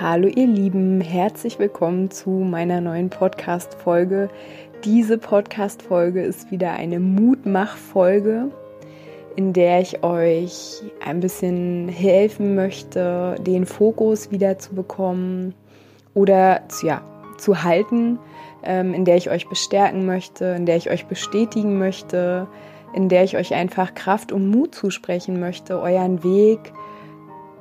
Hallo ihr Lieben, herzlich willkommen zu meiner neuen Podcast-Folge. Diese Podcast-Folge ist wieder eine Mutmach-Folge, in der ich euch ein bisschen helfen möchte, den Fokus wieder zu bekommen oder ja, zu halten, ähm, in der ich euch bestärken möchte, in der ich euch bestätigen möchte, in der ich euch einfach Kraft und Mut zusprechen möchte, euren Weg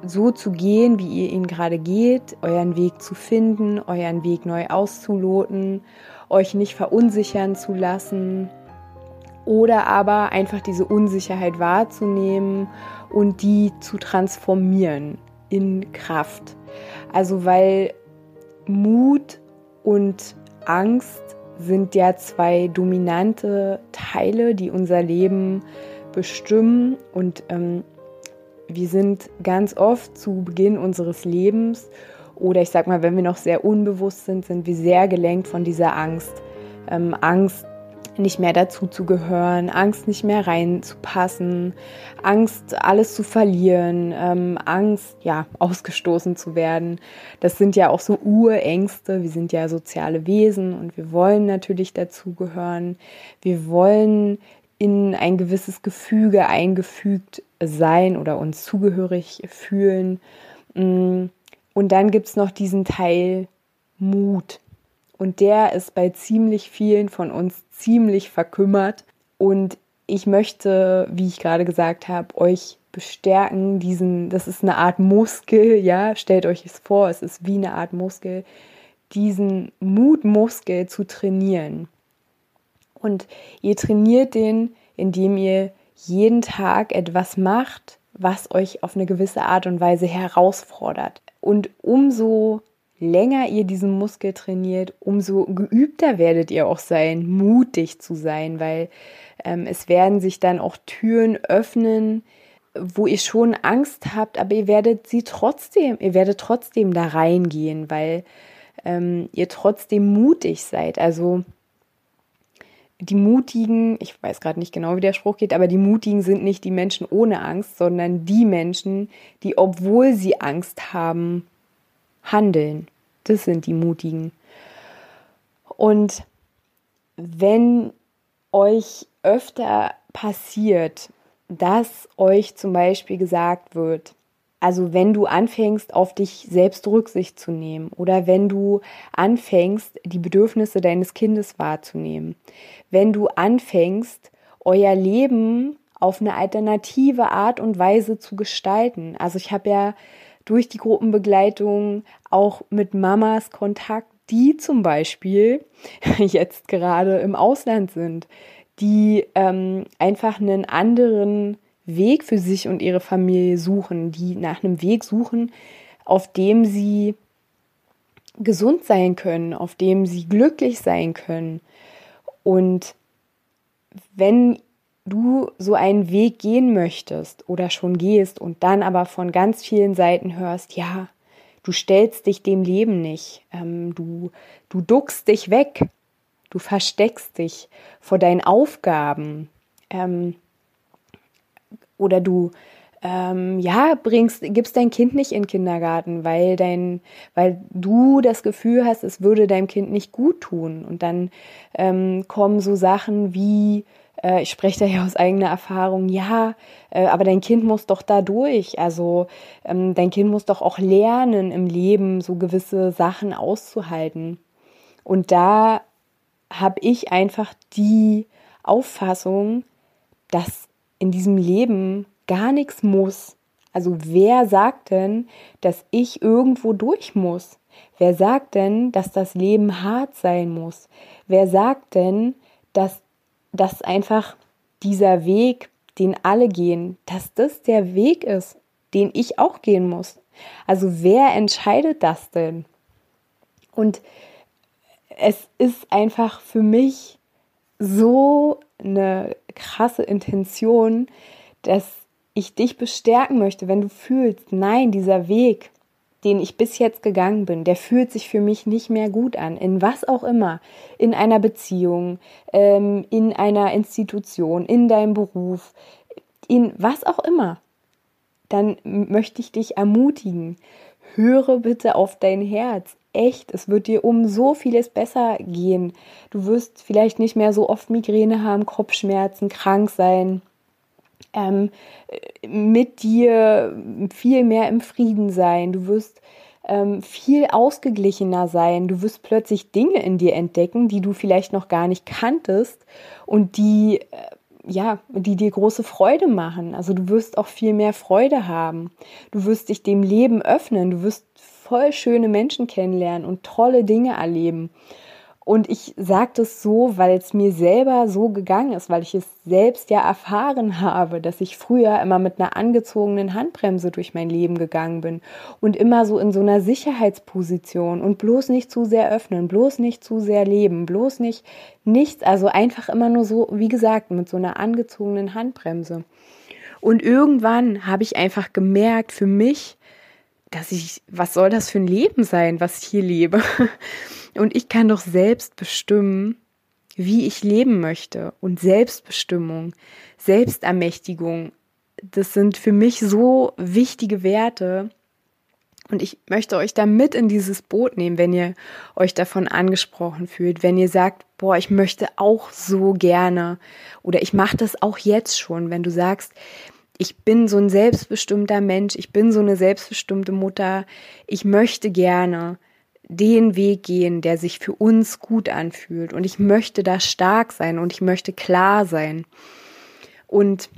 so zu gehen, wie ihr ihn gerade geht, euren Weg zu finden, euren Weg neu auszuloten, euch nicht verunsichern zu lassen oder aber einfach diese Unsicherheit wahrzunehmen und die zu transformieren in Kraft. Also weil Mut und Angst sind ja zwei dominante Teile, die unser Leben bestimmen und ähm, wir sind ganz oft zu Beginn unseres Lebens oder ich sag mal, wenn wir noch sehr unbewusst sind, sind wir sehr gelenkt von dieser Angst. Ähm, Angst, nicht mehr dazu zu gehören, Angst, nicht mehr reinzupassen, Angst, alles zu verlieren, ähm, Angst, ja, ausgestoßen zu werden. Das sind ja auch so Urängste. Wir sind ja soziale Wesen und wir wollen natürlich dazugehören. Wir wollen in ein gewisses Gefüge eingefügt sein oder uns zugehörig fühlen. Mm, und dann gibt es noch diesen Teil Mut. Und der ist bei ziemlich vielen von uns ziemlich verkümmert. Und ich möchte, wie ich gerade gesagt habe, euch bestärken, diesen, das ist eine Art Muskel, ja, stellt euch es vor, es ist wie eine Art Muskel, diesen Mutmuskel zu trainieren. Und ihr trainiert den, indem ihr jeden Tag etwas macht, was euch auf eine gewisse Art und Weise herausfordert. Und umso länger ihr diesen Muskel trainiert, umso geübter werdet ihr auch sein, mutig zu sein, weil ähm, es werden sich dann auch Türen öffnen, wo ihr schon Angst habt, aber ihr werdet sie trotzdem, ihr werdet trotzdem da reingehen, weil ähm, ihr trotzdem mutig seid. Also die Mutigen, ich weiß gerade nicht genau, wie der Spruch geht, aber die Mutigen sind nicht die Menschen ohne Angst, sondern die Menschen, die, obwohl sie Angst haben, handeln. Das sind die Mutigen. Und wenn euch öfter passiert, dass euch zum Beispiel gesagt wird, also wenn du anfängst, auf dich selbst Rücksicht zu nehmen oder wenn du anfängst, die Bedürfnisse deines Kindes wahrzunehmen, wenn du anfängst, euer Leben auf eine alternative Art und Weise zu gestalten. Also ich habe ja durch die Gruppenbegleitung auch mit Mamas Kontakt, die zum Beispiel jetzt gerade im Ausland sind, die ähm, einfach einen anderen Weg für sich und ihre Familie suchen, die nach einem Weg suchen, auf dem sie gesund sein können, auf dem sie glücklich sein können. Und wenn du so einen Weg gehen möchtest oder schon gehst und dann aber von ganz vielen Seiten hörst, ja, du stellst dich dem Leben nicht, ähm, du, du duckst dich weg, du versteckst dich vor deinen Aufgaben, ähm, oder du ähm, ja, bringst, gibst dein Kind nicht in den Kindergarten, weil dein, weil du das Gefühl hast, es würde deinem Kind nicht gut tun. Und dann ähm, kommen so Sachen wie, äh, ich spreche da ja aus eigener Erfahrung, ja, äh, aber dein Kind muss doch da durch. Also ähm, dein Kind muss doch auch lernen, im Leben so gewisse Sachen auszuhalten. Und da habe ich einfach die Auffassung, dass in diesem Leben gar nichts muss. Also wer sagt denn, dass ich irgendwo durch muss? Wer sagt denn, dass das Leben hart sein muss? Wer sagt denn, dass das einfach dieser Weg, den alle gehen, dass das der Weg ist, den ich auch gehen muss? Also wer entscheidet das denn? Und es ist einfach für mich so eine krasse Intention, dass ich dich bestärken möchte, wenn du fühlst, nein, dieser Weg, den ich bis jetzt gegangen bin, der fühlt sich für mich nicht mehr gut an, in was auch immer, in einer Beziehung, ähm, in einer Institution, in deinem Beruf, in was auch immer, dann möchte ich dich ermutigen, höre bitte auf dein Herz. Echt, es wird dir um so vieles besser gehen. Du wirst vielleicht nicht mehr so oft Migräne haben, Kopfschmerzen, krank sein, ähm, mit dir viel mehr im Frieden sein. Du wirst ähm, viel ausgeglichener sein. Du wirst plötzlich Dinge in dir entdecken, die du vielleicht noch gar nicht kanntest und die äh, ja, die dir große Freude machen. Also du wirst auch viel mehr Freude haben. Du wirst dich dem Leben öffnen. Du wirst voll schöne Menschen kennenlernen und tolle Dinge erleben. Und ich sage das so, weil es mir selber so gegangen ist, weil ich es selbst ja erfahren habe, dass ich früher immer mit einer angezogenen Handbremse durch mein Leben gegangen bin und immer so in so einer Sicherheitsposition und bloß nicht zu sehr öffnen, bloß nicht zu sehr leben, bloß nicht nichts, also einfach immer nur so, wie gesagt, mit so einer angezogenen Handbremse. Und irgendwann habe ich einfach gemerkt für mich, dass ich, was soll das für ein Leben sein, was ich hier lebe? Und ich kann doch selbst bestimmen, wie ich leben möchte. Und Selbstbestimmung, Selbstermächtigung, das sind für mich so wichtige Werte. Und ich möchte euch da mit in dieses Boot nehmen, wenn ihr euch davon angesprochen fühlt, wenn ihr sagt, boah, ich möchte auch so gerne oder ich mache das auch jetzt schon, wenn du sagst, ich bin so ein selbstbestimmter Mensch, ich bin so eine selbstbestimmte Mutter, ich möchte gerne den Weg gehen, der sich für uns gut anfühlt und ich möchte da stark sein und ich möchte klar sein. Und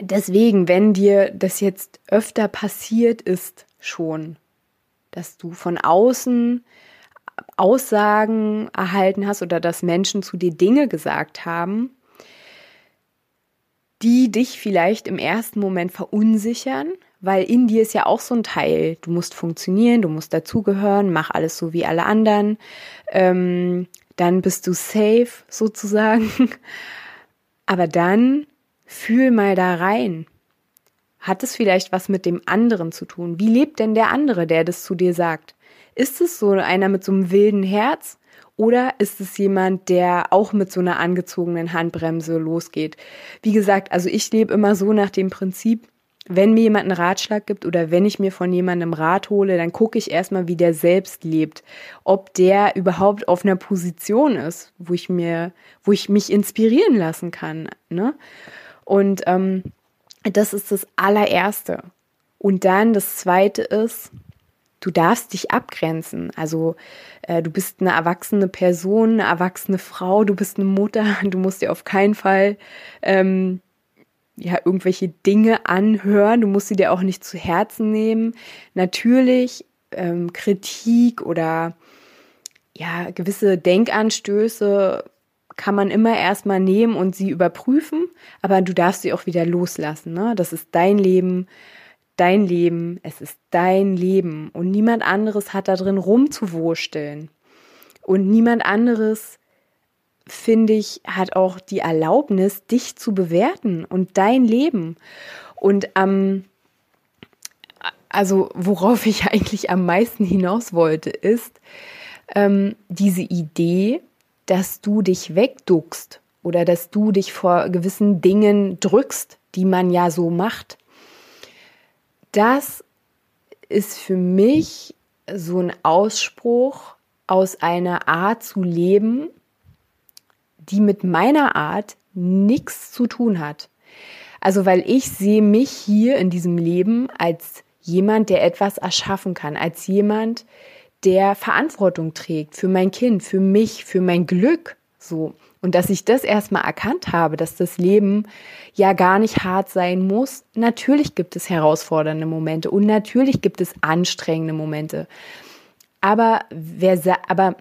deswegen, wenn dir das jetzt öfter passiert ist schon, dass du von außen Aussagen erhalten hast oder dass Menschen zu dir Dinge gesagt haben, die dich vielleicht im ersten Moment verunsichern, weil in dir ist ja auch so ein Teil. Du musst funktionieren, du musst dazugehören, mach alles so wie alle anderen. Ähm, dann bist du safe sozusagen. Aber dann fühl mal da rein. Hat es vielleicht was mit dem anderen zu tun? Wie lebt denn der andere, der das zu dir sagt? Ist es so einer mit so einem wilden Herz oder ist es jemand, der auch mit so einer angezogenen Handbremse losgeht? Wie gesagt, also ich lebe immer so nach dem Prinzip, wenn mir jemand einen Ratschlag gibt oder wenn ich mir von jemandem Rat hole, dann gucke ich erstmal, wie der selbst lebt. Ob der überhaupt auf einer Position ist, wo ich mir, wo ich mich inspirieren lassen kann. Ne? Und ähm, das ist das allererste. Und dann das zweite ist, du darfst dich abgrenzen. Also äh, du bist eine erwachsene Person, eine erwachsene Frau, du bist eine Mutter, du musst dir auf keinen Fall ähm, ja irgendwelche Dinge anhören, du musst sie dir auch nicht zu Herzen nehmen. Natürlich ähm, Kritik oder ja gewisse Denkanstöße kann man immer erstmal nehmen und sie überprüfen, aber du darfst sie auch wieder loslassen. Ne? Das ist dein Leben dein Leben, es ist dein Leben und niemand anderes hat da drin rumzuwursteln. Und niemand anderes, finde ich, hat auch die Erlaubnis, dich zu bewerten und dein Leben. Und ähm, also worauf ich eigentlich am meisten hinaus wollte, ist ähm, diese Idee, dass du dich wegduckst oder dass du dich vor gewissen Dingen drückst, die man ja so macht das ist für mich so ein Ausspruch aus einer Art zu leben, die mit meiner Art nichts zu tun hat. Also weil ich sehe mich hier in diesem Leben als jemand, der etwas erschaffen kann, als jemand, der Verantwortung trägt für mein Kind, für mich, für mein Glück, so. Und dass ich das erstmal erkannt habe, dass das Leben ja gar nicht hart sein muss. Natürlich gibt es herausfordernde Momente und natürlich gibt es anstrengende Momente. Aber wer, aber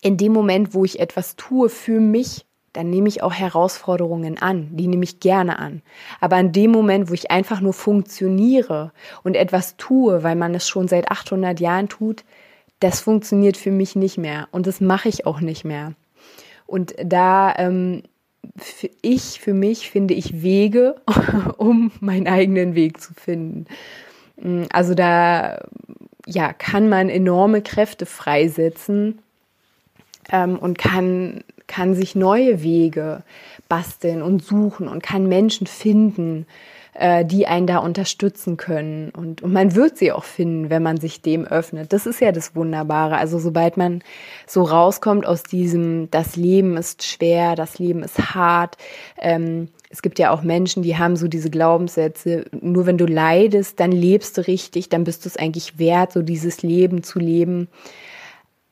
in dem Moment, wo ich etwas tue für mich, dann nehme ich auch Herausforderungen an. Die nehme ich gerne an. Aber in dem Moment, wo ich einfach nur funktioniere und etwas tue, weil man es schon seit 800 Jahren tut, das funktioniert für mich nicht mehr und das mache ich auch nicht mehr. Und da ähm, ich für mich finde ich Wege, um meinen eigenen Weg zu finden. Mm, also da ja, kann man enorme Kräfte freisetzen ähm, und kann, kann sich neue Wege basteln und suchen und kann Menschen finden, äh, die einen da unterstützen können. Und, und man wird sie auch finden, wenn man sich dem öffnet. Das ist ja das Wunderbare. Also sobald man so rauskommt aus diesem, das Leben ist schwer, das Leben ist hart. Ähm, es gibt ja auch Menschen, die haben so diese Glaubenssätze, nur wenn du leidest, dann lebst du richtig, dann bist du es eigentlich wert, so dieses Leben zu leben.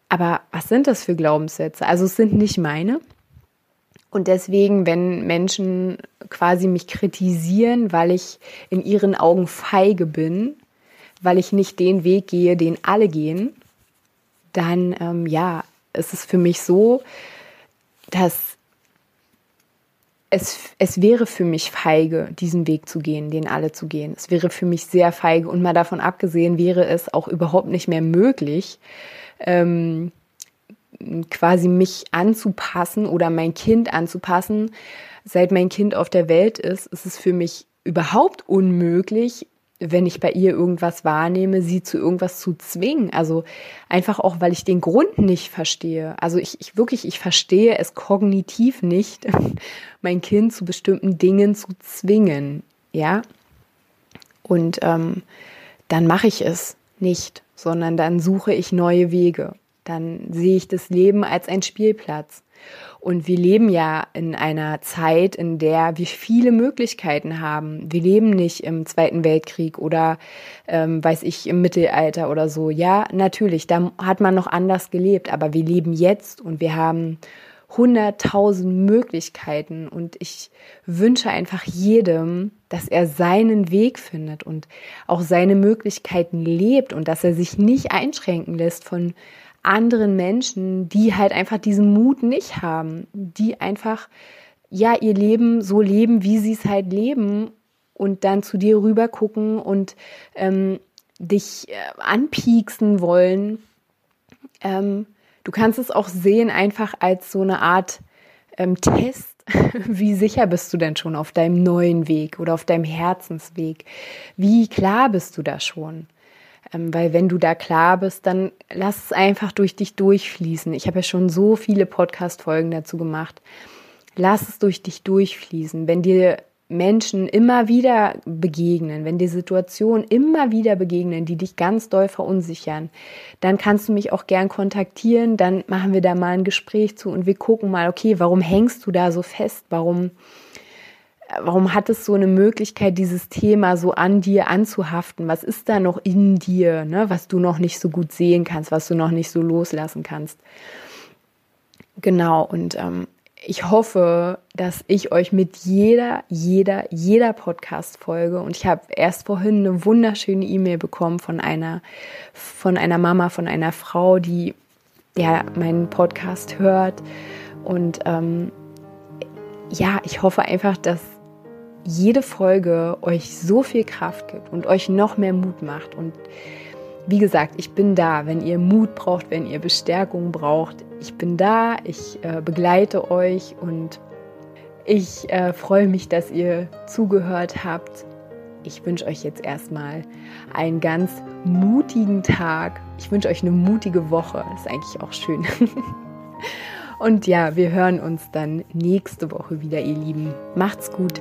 Aber was sind das für Glaubenssätze? Also es sind nicht meine. Und deswegen, wenn Menschen quasi mich kritisieren, weil ich in ihren Augen feige bin, weil ich nicht den Weg gehe, den alle gehen, dann ähm, ja, ist es für mich so, dass es, es wäre für mich feige, diesen Weg zu gehen, den alle zu gehen. Es wäre für mich sehr feige und mal davon abgesehen wäre es auch überhaupt nicht mehr möglich, ähm, quasi mich anzupassen oder mein Kind anzupassen. Seit mein Kind auf der Welt ist, ist es für mich überhaupt unmöglich, wenn ich bei ihr irgendwas wahrnehme, sie zu irgendwas zu zwingen. Also einfach auch, weil ich den Grund nicht verstehe. Also ich, ich wirklich, ich verstehe es kognitiv nicht, mein Kind zu bestimmten Dingen zu zwingen. Ja. Und ähm, dann mache ich es nicht, sondern dann suche ich neue Wege dann sehe ich das Leben als ein Spielplatz. Und wir leben ja in einer Zeit, in der wir viele Möglichkeiten haben. Wir leben nicht im Zweiten Weltkrieg oder, ähm, weiß ich, im Mittelalter oder so. Ja, natürlich, da hat man noch anders gelebt, aber wir leben jetzt und wir haben hunderttausend Möglichkeiten und ich wünsche einfach jedem, dass er seinen Weg findet und auch seine Möglichkeiten lebt und dass er sich nicht einschränken lässt von anderen Menschen, die halt einfach diesen Mut nicht haben, die einfach ja ihr Leben so leben, wie sie es halt leben und dann zu dir rüber gucken und ähm, dich äh, anpieksen wollen. Ähm, du kannst es auch sehen einfach als so eine Art ähm, Test. Wie sicher bist du denn schon auf deinem neuen Weg oder auf deinem Herzensweg? Wie klar bist du da schon? Ähm, weil wenn du da klar bist, dann lass es einfach durch dich durchfließen. Ich habe ja schon so viele Podcast-Folgen dazu gemacht. Lass es durch dich durchfließen. Wenn dir Menschen immer wieder begegnen, wenn dir Situationen immer wieder begegnen, die dich ganz doll verunsichern, dann kannst du mich auch gern kontaktieren, dann machen wir da mal ein Gespräch zu und wir gucken mal, okay, warum hängst du da so fest? Warum warum hat es so eine Möglichkeit, dieses Thema so an dir anzuhaften? Was ist da noch in dir, ne, was du noch nicht so gut sehen kannst, was du noch nicht so loslassen kannst? Genau, und ähm, ich hoffe, dass ich euch mit jeder, jeder, jeder Podcast-Folge und ich habe erst vorhin eine wunderschöne E-Mail bekommen von einer, von einer Mama, von einer Frau, die ja meinen Podcast hört und ähm, ja, ich hoffe einfach, dass jede Folge euch so viel Kraft gibt und euch noch mehr Mut macht. Und wie gesagt, ich bin da, wenn ihr Mut braucht, wenn ihr Bestärkung braucht. Ich bin da, ich äh, begleite euch und ich äh, freue mich, dass ihr zugehört habt. Ich wünsche euch jetzt erstmal einen ganz mutigen Tag. Ich wünsche euch eine mutige Woche. Das ist eigentlich auch schön. Und ja, wir hören uns dann nächste Woche wieder, ihr Lieben. Macht's gut.